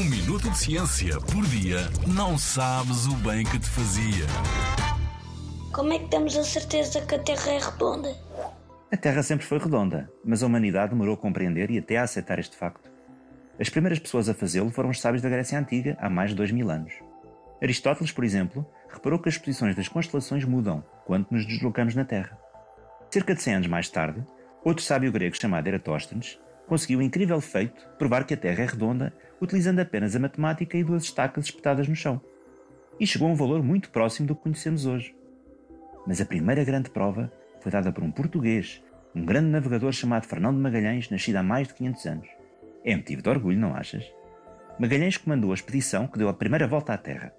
Um minuto de ciência por dia não sabes o bem que te fazia. Como é que temos a certeza que a Terra é redonda? A Terra sempre foi redonda, mas a humanidade demorou a compreender e até a aceitar este facto. As primeiras pessoas a fazê-lo foram os sábios da Grécia Antiga, há mais de dois mil anos. Aristóteles, por exemplo, reparou que as posições das constelações mudam quando nos deslocamos na Terra. Cerca de 100 anos mais tarde, outro sábio grego chamado Eratóstenes conseguiu o incrível feito provar que a Terra é redonda utilizando apenas a matemática e duas estacas espetadas no chão. E chegou a um valor muito próximo do que conhecemos hoje. Mas a primeira grande prova foi dada por um português, um grande navegador chamado Fernando Magalhães, nascido há mais de 500 anos. É motivo de orgulho, não achas? Magalhães comandou a expedição que deu a primeira volta à Terra.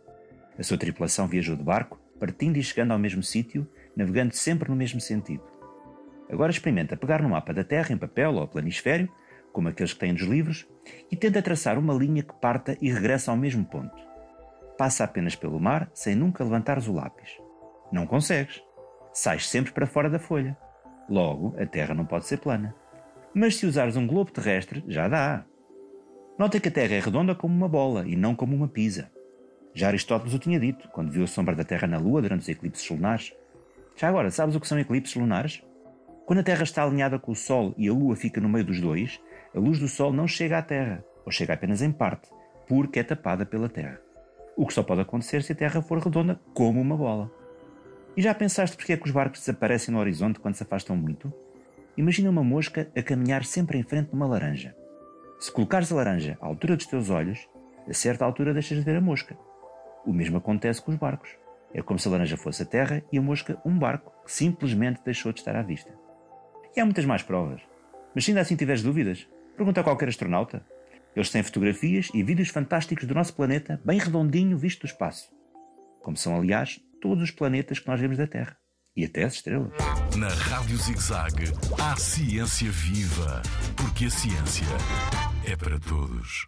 A sua tripulação viajou de barco, partindo e chegando ao mesmo sítio, navegando sempre no mesmo sentido. Agora experimenta pegar no mapa da Terra em papel ou planisfério como aqueles que têm nos livros, e tenta traçar uma linha que parta e regressa ao mesmo ponto. Passa apenas pelo mar sem nunca levantares o lápis. Não consegues. Sais sempre para fora da folha. Logo, a Terra não pode ser plana. Mas se usares um globo terrestre, já dá. Nota que a Terra é redonda como uma bola e não como uma pisa. Já Aristóteles o tinha dito, quando viu a sombra da Terra na Lua durante os eclipses lunares. Já agora, sabes o que são eclipses lunares? Quando a Terra está alinhada com o Sol e a Lua fica no meio dos dois, a luz do Sol não chega à Terra, ou chega apenas em parte, porque é tapada pela Terra. O que só pode acontecer se a Terra for redonda como uma bola. E já pensaste porque é que os barcos desaparecem no horizonte quando se afastam muito? Imagina uma mosca a caminhar sempre em frente de uma laranja. Se colocares a laranja à altura dos teus olhos, a certa altura deixas de ver a mosca. O mesmo acontece com os barcos. É como se a laranja fosse a terra e a mosca um barco que simplesmente deixou de estar à vista. E há muitas mais provas. Mas se ainda assim tiveres dúvidas, Pergunta a qualquer astronauta. Eles têm fotografias e vídeos fantásticos do nosso planeta, bem redondinho visto do espaço. Como são, aliás, todos os planetas que nós vemos da Terra. E até as estrelas. Na Rádio ZigZag, há ciência viva. Porque a ciência é para todos.